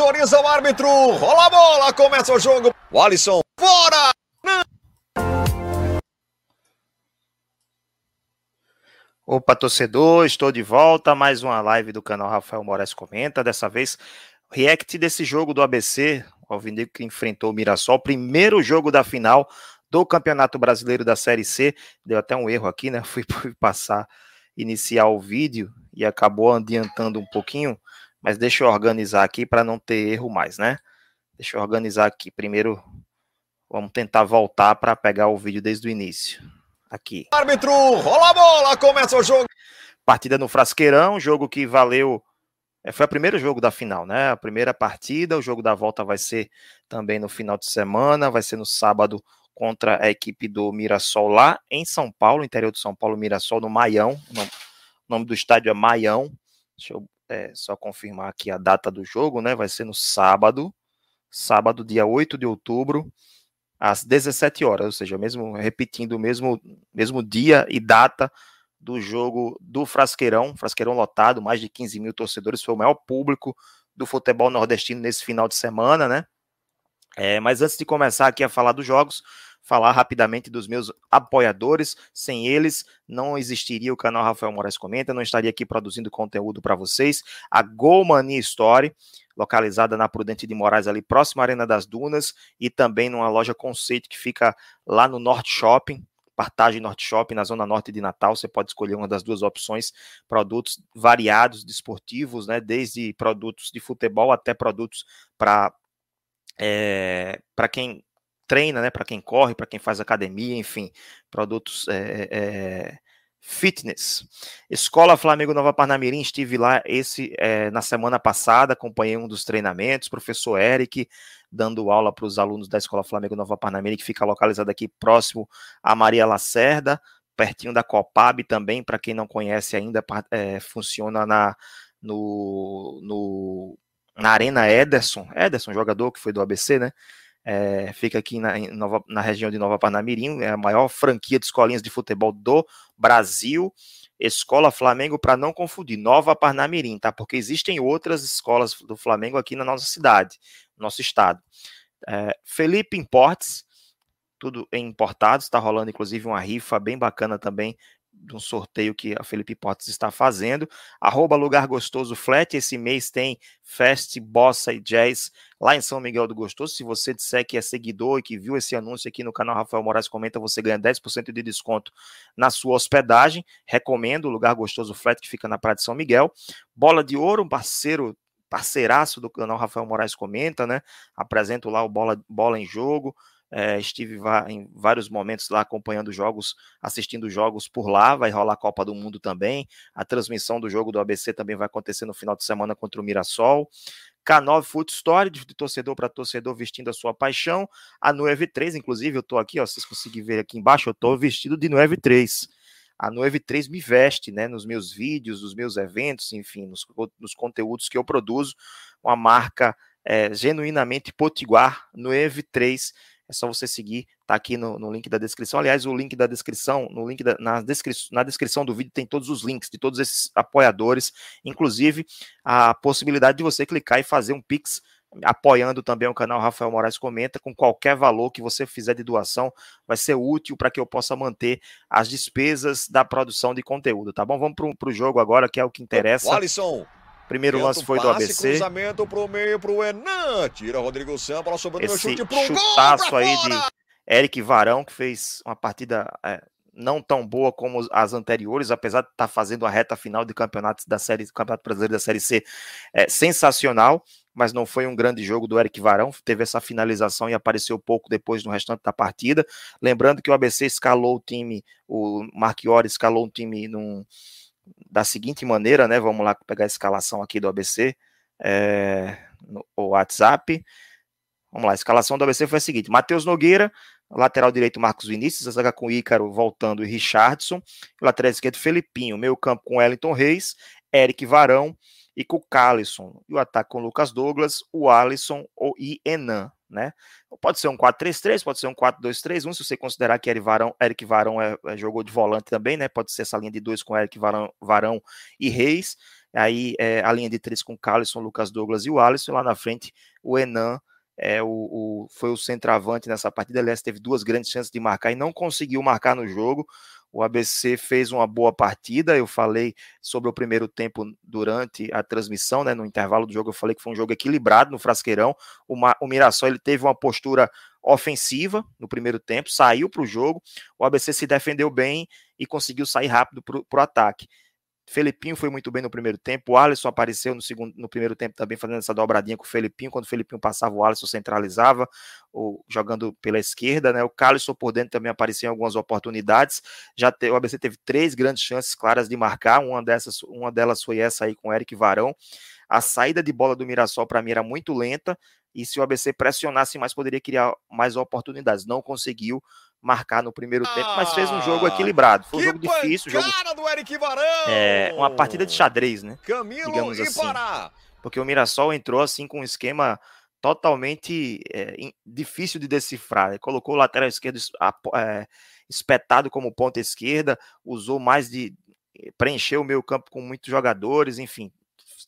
Autoriza o árbitro. Rola a bola. Começa o jogo. O Alisson. Fora! Opa, torcedor, estou de volta. Mais uma live do canal Rafael Moraes Comenta. Dessa vez, react desse jogo do ABC. O Alvinegro que enfrentou o Mirassol. Primeiro jogo da final do Campeonato Brasileiro da Série C. Deu até um erro aqui, né? Fui passar, iniciar o vídeo e acabou adiantando um pouquinho. Mas deixa eu organizar aqui para não ter erro mais, né? Deixa eu organizar aqui. Primeiro, vamos tentar voltar para pegar o vídeo desde o início aqui. Árbitro, rola a bola, começa o jogo. Partida no Frasqueirão, jogo que valeu. É, foi o primeiro jogo da final, né? A primeira partida. O jogo da volta vai ser também no final de semana, vai ser no sábado contra a equipe do Mirassol lá em São Paulo, interior de São Paulo, Mirassol, no Maião. O nome, o nome do estádio é Maião. Deixa eu é, só confirmar aqui a data do jogo, né? Vai ser no sábado, sábado, dia 8 de outubro, às 17 horas, ou seja, mesmo repetindo o mesmo, mesmo dia e data do jogo do Frasqueirão, Frasqueirão lotado, mais de 15 mil torcedores, foi o maior público do futebol nordestino nesse final de semana, né? É, mas antes de começar aqui a falar dos jogos, falar rapidamente dos meus apoiadores. Sem eles, não existiria o canal Rafael Moraes Comenta, não estaria aqui produzindo conteúdo para vocês. A Go Money Story, localizada na Prudente de Moraes, ali próximo à Arena das Dunas, e também numa loja conceito que fica lá no Norte Shopping, Partagem Norte Shopping, na zona norte de Natal. Você pode escolher uma das duas opções, produtos variados, desportivos, né? Desde produtos de futebol até produtos para é, eh, para quem treina, né? Para quem corre, para quem faz academia, enfim, produtos é, é, fitness. Escola Flamengo Nova Parnamirim, estive lá esse é, na semana passada, acompanhei um dos treinamentos, professor Eric dando aula para os alunos da Escola Flamengo Nova Parnamirim, que fica localizada aqui próximo a Maria Lacerda, pertinho da Copab também, para quem não conhece ainda, é, funciona na no, no na Arena Ederson, Ederson, jogador que foi do ABC, né? É, fica aqui na, Nova, na, região de Nova Parnamirim, é a maior franquia de escolinhas de futebol do Brasil. Escola Flamengo, para não confundir, Nova Parnamirim, tá? Porque existem outras escolas do Flamengo aqui na nossa cidade, nosso estado. É, Felipe Importes, tudo em importados, está rolando inclusive uma rifa bem bacana também de um sorteio que a Felipe Potts está fazendo. Arroba Lugar Gostoso Flat, esse mês tem Fest, Bossa e Jazz lá em São Miguel do Gostoso. Se você disser que é seguidor e que viu esse anúncio aqui no canal Rafael Moraes Comenta, você ganha 10% de desconto na sua hospedagem. Recomendo o Lugar Gostoso Flat, que fica na Praia de São Miguel. Bola de Ouro, um parceiro parceiraço do canal Rafael Moraes Comenta, né? Apresento lá o Bola, Bola em Jogo, é, estive em vários momentos lá acompanhando jogos, assistindo jogos por lá. Vai rolar a Copa do Mundo também. A transmissão do jogo do ABC também vai acontecer no final de semana contra o Mirassol. K9 Foot Story, de torcedor para torcedor vestindo a sua paixão. A Nueve 3, inclusive, eu estou aqui, ó, vocês conseguem ver aqui embaixo, eu estou vestido de Nueve 3. A Nueve 3 me veste, né, nos meus vídeos, nos meus eventos, enfim, nos, nos conteúdos que eu produzo. Uma marca é, genuinamente potiguar, Nueve 3 é só você seguir, tá aqui no, no link da descrição. Aliás, o link da descrição, no link da, na, descri na descrição do vídeo tem todos os links de todos esses apoiadores, inclusive a possibilidade de você clicar e fazer um Pix apoiando também o canal Rafael Moraes Comenta, com qualquer valor que você fizer de doação, vai ser útil para que eu possa manter as despesas da produção de conteúdo, tá bom? Vamos para o jogo agora, que é o que interessa. Alisson, Primeiro lance foi do ABC. Cruzamento pro meio pro Enan. Tira Rodrigo Sam, bola sobrando Esse chute pro chutaço aí de Eric Varão, que fez uma partida é, não tão boa como as anteriores, apesar de estar tá fazendo a reta final de campeonatos da série, Campeonato Brasileiro da Série C, é sensacional, mas não foi um grande jogo do Eric Varão, teve essa finalização e apareceu pouco depois no restante da partida. Lembrando que o ABC escalou o time, o Marchiori escalou um time num da seguinte maneira, né? Vamos lá pegar a escalação aqui do ABC é, no WhatsApp. Vamos lá, a escalação do ABC foi a seguinte: Matheus Nogueira, lateral direito Marcos Vinícius, a zaga com Ícaro voltando e Richardson, lateral esquerdo Felipinho, meio campo com Wellington Reis, Eric Varão e com Calisson. E o ataque com Lucas Douglas, o Alisson e Enan né? Pode ser um 4-3-3, pode ser um 4-2-3-1, se você considerar que Eric Varão, Eric Varão é, é, jogou de volante também, né? Pode ser essa linha de dois com Eric Varão, Varão e Reis. Aí é, a linha de três com Carlson, Lucas Douglas e o Alisson. Lá na frente, o Enan é, o, o, foi o centroavante nessa partida. Aliás, teve duas grandes chances de marcar e não conseguiu marcar no jogo. O ABC fez uma boa partida. Eu falei sobre o primeiro tempo durante a transmissão, né? No intervalo do jogo, eu falei que foi um jogo equilibrado no Frasqueirão. O, o Mirassol ele teve uma postura ofensiva no primeiro tempo, saiu para o jogo. O ABC se defendeu bem e conseguiu sair rápido para o ataque. Felipinho foi muito bem no primeiro tempo. O Alisson apareceu no, segundo, no primeiro tempo também, fazendo essa dobradinha com o Felipinho. Quando o Felipinho passava, o Alisson centralizava, ou, jogando pela esquerda. Né? O Calisson por dentro também apareceu em algumas oportunidades. Já te, o ABC teve três grandes chances claras de marcar. Uma, dessas, uma delas foi essa aí com o Eric Varão. A saída de bola do Mirassol, para mim, era muito lenta. E se o ABC pressionasse mais, poderia criar mais oportunidades. Não conseguiu marcar no primeiro ah, tempo, mas fez um jogo ah, equilibrado. Foi um jogo difícil. Jogo, do Eric Varão! É, uma partida de xadrez, né? Camilo Digamos assim. Pará. Porque o Mirassol entrou assim com um esquema totalmente é, difícil de decifrar. Ele colocou o lateral esquerdo é, espetado como ponta esquerda, usou mais de. preencheu o meio campo com muitos jogadores, enfim.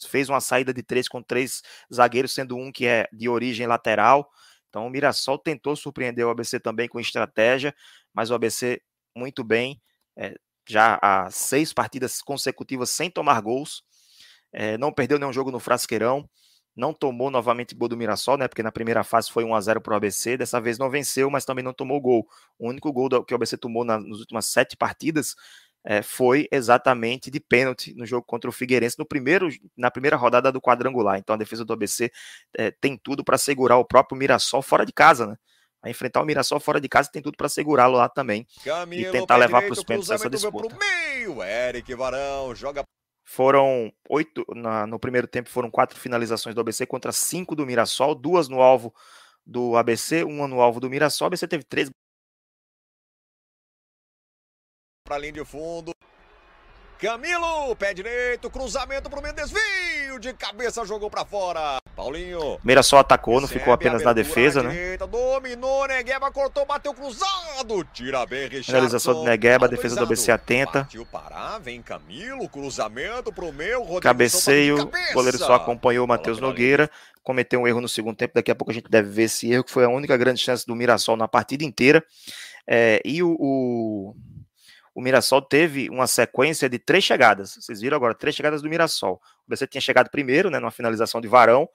Fez uma saída de três com três zagueiros, sendo um que é de origem lateral. Então o Mirassol tentou surpreender o ABC também com estratégia, mas o ABC muito bem, é, já há seis partidas consecutivas sem tomar gols, é, não perdeu nenhum jogo no Frasqueirão, não tomou novamente gol do Mirassol, né? Porque na primeira fase foi 1 a 0 para o ABC, dessa vez não venceu, mas também não tomou gol. O único gol que o ABC tomou nas últimas sete partidas é, foi exatamente de pênalti no jogo contra o Figueirense no primeiro, na primeira rodada do quadrangular. Então a defesa do ABC é, tem tudo para segurar o próprio Mirassol fora de casa, né? A enfrentar o Mirassol fora de casa tem tudo para segurá-lo lá também Camilo, e tentar levar para os pênaltis essa disputa. Meio, Eric Varão joga foram oito na, no primeiro tempo foram quatro finalizações do ABC contra cinco do Mirassol, duas no alvo do ABC, uma no alvo do Mirassol. O ABC teve três para a linha de fundo. Camilo, pé direito, cruzamento para o meio, desvio de cabeça, jogou para fora. Paulinho. Mirassol atacou, não ficou apenas na defesa, na né? Direita, dominou, Negueba cortou, bateu cruzado. Tira bem, Richardson. Finalização do Negueba, defesa do ABC atenta. Parar, vem Camilo, cruzamento pro meu, Rodrigo Cabeceio, o goleiro só acompanhou o Matheus Nogueira. Cometeu um erro no segundo tempo, daqui a pouco a gente deve ver esse erro, que foi a única grande chance do Mirassol na partida inteira. É, e o, o o Mirassol teve uma sequência de três chegadas. Vocês viram agora, três chegadas do Mirassol. O BC tinha chegado primeiro, né, numa finalização de Varão.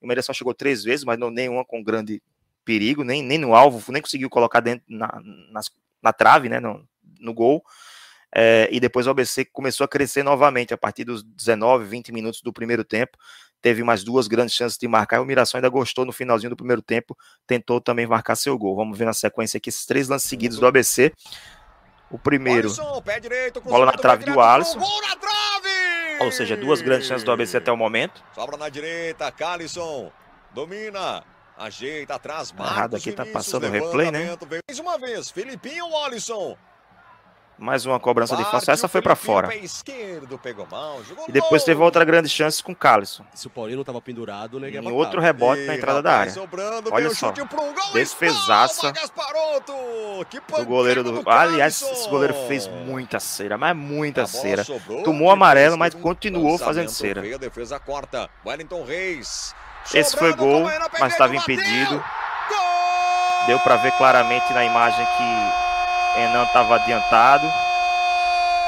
O Mirassol chegou três vezes, mas não nenhuma com grande perigo, nem, nem no alvo, nem conseguiu colocar dentro na, na, trave, né, no, no gol. É, e depois o ABC começou a crescer novamente a partir dos 19, 20 minutos do primeiro tempo. Teve mais duas grandes chances de marcar. E o Mirassol ainda gostou no finalzinho do primeiro tempo, tentou também marcar seu gol. Vamos ver na sequência aqui esses três lances seguidos do ABC. O primeiro, Alisson, direito, bola na trave do Alisson. Ou seja, duas grandes chances do ABC até o momento. Sobra na direita, Calisson. Domina. Ajeita atrás, Marcos Errado aqui, tá passando o replay, né? Mais uma vez, Felipinho Alisson. Mais uma cobrança de falta. Essa foi para fora. Esquerdo, mal, e depois teve outra grande chance com o Calisson. Se o Paulino estava pendurado, Em outro rebote e, na entrada da área. Sobrando, Olha só. Defesaça do goleiro do. Aliás, esse goleiro fez muita cera, mas muita cera. Tomou amarelo, mas continuou fazendo cera. defesa corta. Wellington Reis. Esse foi gol, mas estava impedido. Deu para ver claramente na imagem que Enan estava adiantado.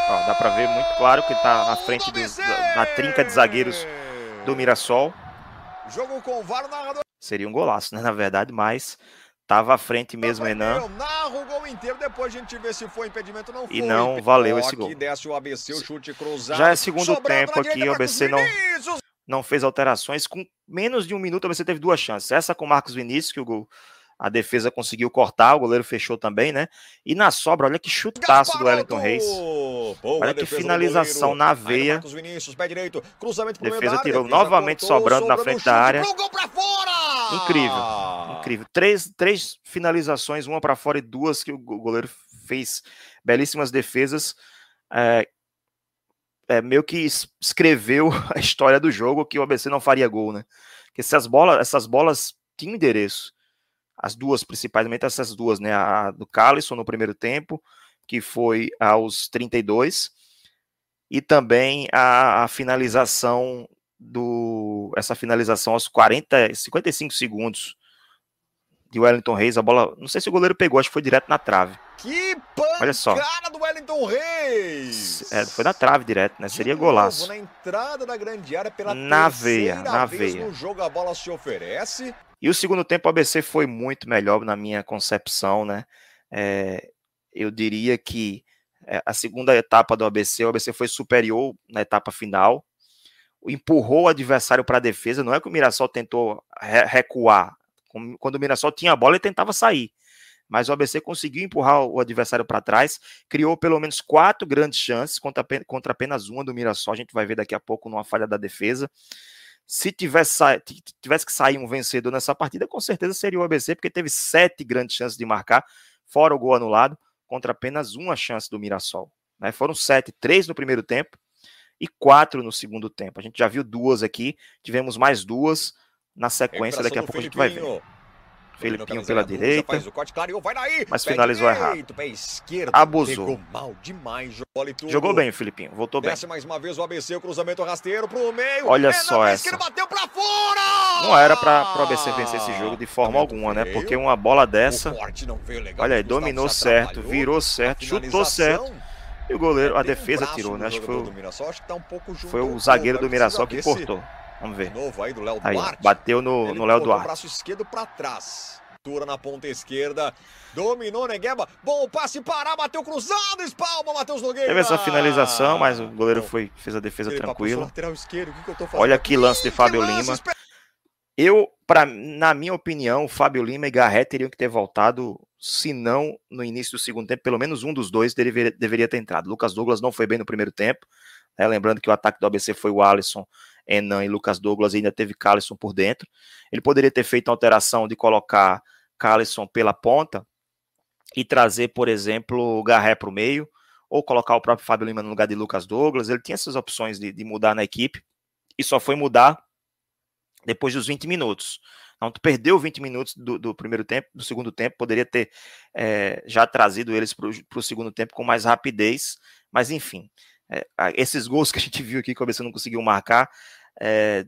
Ó, dá para ver muito claro que está à frente do, da, da, trinca de zagueiros do Mirassol. Jogo com o VAR narrador. Seria um golaço, né? Na verdade, mas estava à frente mesmo Enan. Eu narro o gol inteiro, depois a gente vê se foi impedimento ou não foi. E não valeu esse gol. Desce o ABC, o chute cruzado. Já é segundo tempo aqui, o ABC não, não fez alterações. Com menos de um minuto, o ABC teve duas chances. Essa com o Marcos Vinícius, que o gol a defesa conseguiu cortar, o goleiro fechou também, né? E na sobra, olha que chutaço do Wellington Reis. Boa olha que finalização na veia. direito, defesa tirou área, novamente cortou, sobrando na frente da área. Incrível, incrível. Três, três finalizações, uma para fora e duas que o goleiro fez belíssimas defesas. É, é, meio que escreveu a história do jogo que o ABC não faria gol, né? Porque essas bolas, essas bolas tinham endereço as duas, principalmente essas duas, né? A do Calisson no primeiro tempo, que foi aos 32, e também a, a finalização do essa finalização aos 40, 55 segundos de Wellington Reis, a bola, não sei se o goleiro pegou, acho que foi direto na trave. Que pancada Olha só. do Wellington Reis! É, foi na trave direto, né? De Seria novo, golaço. Na entrada da grande área pela na veia, na veia. no jogo a bola se oferece. E o segundo tempo o ABC foi muito melhor na minha concepção, né? É, eu diria que é, a segunda etapa do ABC, o ABC foi superior na etapa final, empurrou o adversário para a defesa. Não é que o Mirassol tentou recuar. Quando o Mirassol tinha a bola, ele tentava sair. Mas o ABC conseguiu empurrar o adversário para trás, criou pelo menos quatro grandes chances contra, contra apenas uma do Mirassol. A gente vai ver daqui a pouco numa falha da defesa. Se tivesse, tivesse que sair um vencedor nessa partida, com certeza seria o ABC, porque teve sete grandes chances de marcar, fora o gol anulado, contra apenas uma chance do Mirassol. Né? Foram sete, três no primeiro tempo e quatro no segundo tempo. A gente já viu duas aqui, tivemos mais duas na sequência, daqui a pouco a gente vai ver. Felipinho pela direita. Claro, mas finalizou errado. Esquerdo, Abusou. Demais, Jogou bem o Filipinho, voltou bem. Desce mais uma vez o ABC, o cruzamento rasteiro pro meio. Olha só essa. bateu pra fora! Não era pra, pro ABC vencer esse jogo de forma alguma, né? Porque uma bola dessa. Olha aí, dominou certo, virou certo, chutou certo. E o goleiro, a defesa tirou, né? Acho que foi, tá foi o zagueiro do Mirassol que cortou. Vamos ver. Novo aí do Léo aí, bateu no, no Léo Duarte. braço esquerdo para trás. Tura na ponta esquerda. Dominou Negueba. Bom passe para, bateu cruzado, espalma, Matheus Nogueira. Teve essa finalização, mas o goleiro foi, fez a defesa tranquila. Olha que lance de Fábio Lima. Eu, pra, na minha opinião, o Fábio Lima e Garré teriam que ter voltado, se não no início do segundo tempo, pelo menos um dos dois deveria, deveria ter entrado. Lucas Douglas não foi bem no primeiro tempo, né, lembrando que o ataque do ABC foi o Alisson, Enan e Lucas Douglas, e ainda teve Calisson por dentro. Ele poderia ter feito a alteração de colocar Calisson pela ponta e trazer, por exemplo, Garré para o meio, ou colocar o próprio Fábio Lima no lugar de Lucas Douglas. Ele tinha essas opções de, de mudar na equipe e só foi mudar depois dos 20 minutos. Então, tu perdeu 20 minutos do, do primeiro tempo, do segundo tempo, poderia ter é, já trazido eles para o segundo tempo com mais rapidez, mas enfim, é, esses gols que a gente viu aqui que o ABC não conseguiu marcar, é,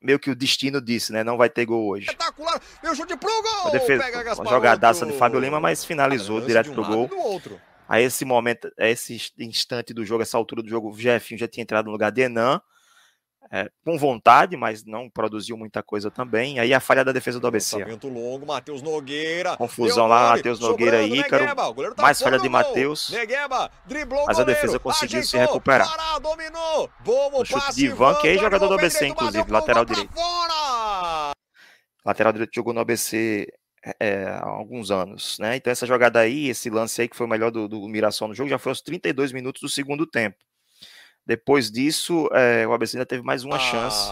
meio que o destino disse, né? Não vai ter gol hoje. Espetacular! Meu chute pro gol! Uma, defesa, uma jogadaça de Fábio Lima, mas finalizou direto um pro gol. A esse momento, a esse instante do jogo, essa altura do jogo, o Jefinho já tinha entrado no lugar de Enan é, com vontade, mas não produziu muita coisa também. Aí a falha da defesa do ABC. longo, Matheus Nogueira. Confusão lá, Matheus Nogueira e Ícaro. Tá mais falha de Matheus. Mas a defesa conseguiu ajeitou, se recuperar. Pará, dominou. Bom o chute de Ivan, que é jogador do ABC, inclusive, lateral direito. Lateral direito jogou no ABC é, há alguns anos, né? Então essa jogada aí, esse lance aí que foi o melhor do, do Mirassol no jogo, já foi aos 32 minutos do segundo tempo. Depois disso, é, o ABC ainda teve mais uma ah. chance.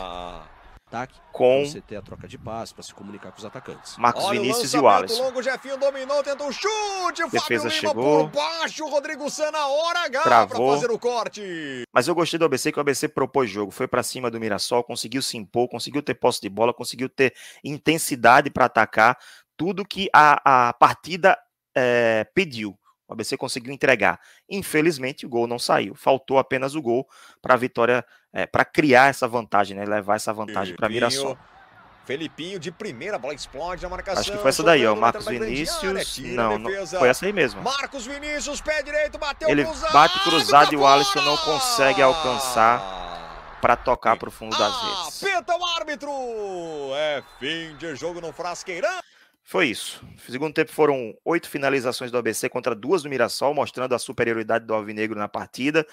Ataque, com você ter a troca de passe para se comunicar com os atacantes. Marcos Olha Vinícius e o Alisson. longo, Jefinho dominou, tentou um chute, Defesa Fábio chegou. por baixo, Rodrigo Sana, hora H para fazer o corte. Mas eu gostei do ABC, que o ABC propôs jogo, foi para cima do Mirassol, conseguiu se impor, conseguiu ter posse de bola, conseguiu ter intensidade para atacar, tudo que a, a partida é, pediu. O ABC conseguiu entregar. Infelizmente, o gol não saiu. Faltou apenas o gol para a vitória, é, para criar essa vantagem, né? levar essa vantagem para Mirassol. Felipinho de primeira, bola explode na marcação. Acho que foi essa daí, ó. Marcos Vinícius. Não, não, foi essa aí mesmo. Marcos Vinícius, pé direito, bateu Ele cruzado, bate cruzado e o Alisson não consegue alcançar para tocar para o fundo das redes. Apita o árbitro! É fim de jogo no Frasqueirão. Foi isso. No segundo tempo foram oito finalizações do ABC contra duas do Mirassol, mostrando a superioridade do Alvinegro na partida.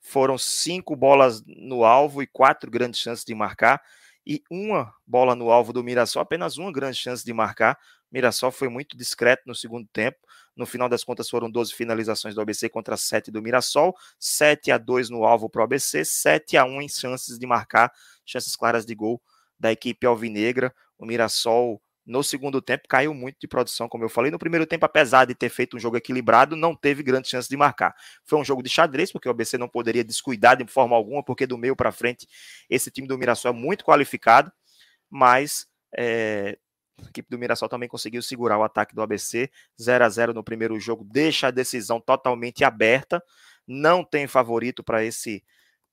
Foram cinco bolas no alvo e quatro grandes chances de marcar. E uma bola no alvo do Mirassol, apenas uma grande chance de marcar. O Mirassol foi muito discreto no segundo tempo. No final das contas, foram 12 finalizações do ABC contra 7 do Mirassol, 7 a 2 no alvo para o ABC, 7 a 1 em chances de marcar, chances claras de gol da equipe alvinegra. O Mirassol no segundo tempo caiu muito de produção, como eu falei. No primeiro tempo, apesar de ter feito um jogo equilibrado, não teve grande chance de marcar. Foi um jogo de xadrez, porque o ABC não poderia descuidar de forma alguma, porque do meio para frente esse time do Mirassol é muito qualificado, mas é, a equipe do Mirassol também conseguiu segurar o ataque do ABC. 0 a 0 no primeiro jogo, deixa a decisão totalmente aberta. não tem favorito para esse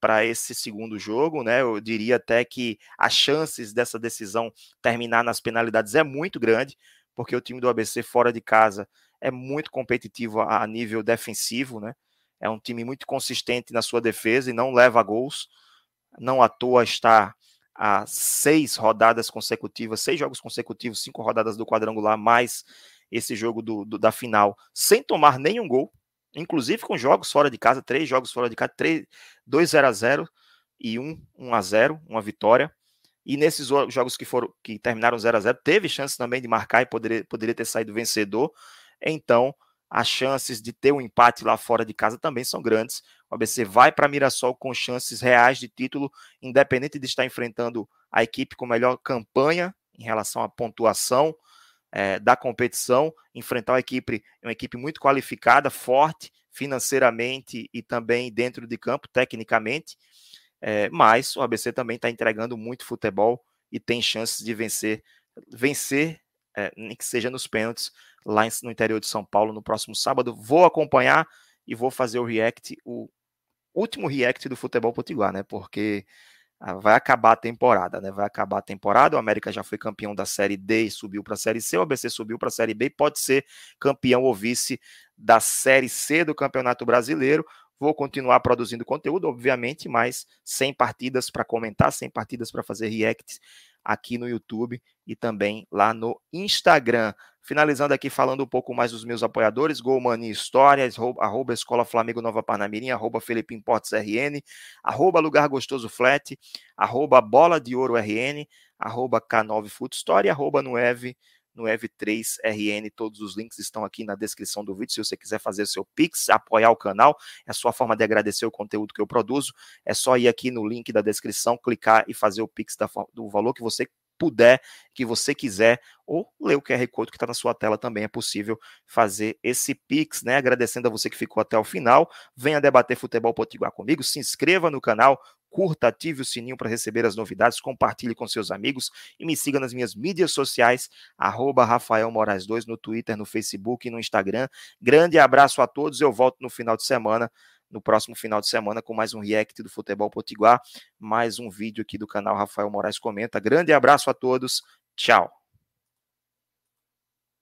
para esse segundo jogo, né? Eu diria até que as chances dessa decisão terminar nas penalidades é muito grande, porque o time do ABC fora de casa é muito competitivo a nível defensivo, né? É um time muito consistente na sua defesa e não leva gols. Não à toa está a seis rodadas consecutivas, seis jogos consecutivos, cinco rodadas do quadrangular, mais esse jogo do, do, da final, sem tomar nenhum gol, inclusive com jogos fora de casa, três jogos fora de casa, três, dois 0 a 0 e um 1 a 0, uma vitória. E nesses jogos que foram que terminaram 0 a 0, teve chance também de marcar e poderia, poderia ter saído vencedor. Então, as chances de ter um empate lá fora de casa também são grandes. O ABC vai para Mirassol com chances reais de título, independente de estar enfrentando a equipe com melhor campanha em relação à pontuação é, da competição, enfrentar uma equipe, uma equipe muito qualificada, forte financeiramente e também dentro de campo, tecnicamente. É, mas o ABC também está entregando muito futebol e tem chances de vencer, vencer, é, nem que seja nos pênaltis, lá no interior de São Paulo no próximo sábado. Vou acompanhar e vou fazer o react, o último react do futebol potiguar, né? Porque vai acabar a temporada, né? Vai acabar a temporada. O América já foi campeão da Série D e subiu para a Série C. O ABC subiu para a Série B e pode ser campeão ou vice da Série C do Campeonato Brasileiro. Vou continuar produzindo conteúdo, obviamente, mas sem partidas para comentar, sem partidas para fazer react aqui no YouTube e também lá no Instagram. Finalizando aqui falando um pouco mais dos meus apoiadores, Golmani Histórias, arroba Escola Flamengo Nova Parnamirim, arroba Felipe Importes RN, arroba Lugar Gostoso Flat, arroba Bola de Ouro RN, arroba K9 Food Story, arroba Nueve, Nueve3RN, todos os links estão aqui na descrição do vídeo, se você quiser fazer seu Pix, apoiar o canal, é a sua forma de agradecer o conteúdo que eu produzo, é só ir aqui no link da descrição, clicar e fazer o Pix da, do valor que você puder, que você quiser, ou ler o QR Code que está na sua tela também é possível fazer esse Pix, né? Agradecendo a você que ficou até o final. Venha debater futebol potiguar comigo, se inscreva no canal, curta, ative o sininho para receber as novidades, compartilhe com seus amigos e me siga nas minhas mídias sociais, arroba Rafael Moraes 2 no Twitter, no Facebook e no Instagram. Grande abraço a todos, eu volto no final de semana no próximo final de semana com mais um react do Futebol Potiguar, mais um vídeo aqui do canal Rafael Moraes Comenta. Grande abraço a todos, tchau.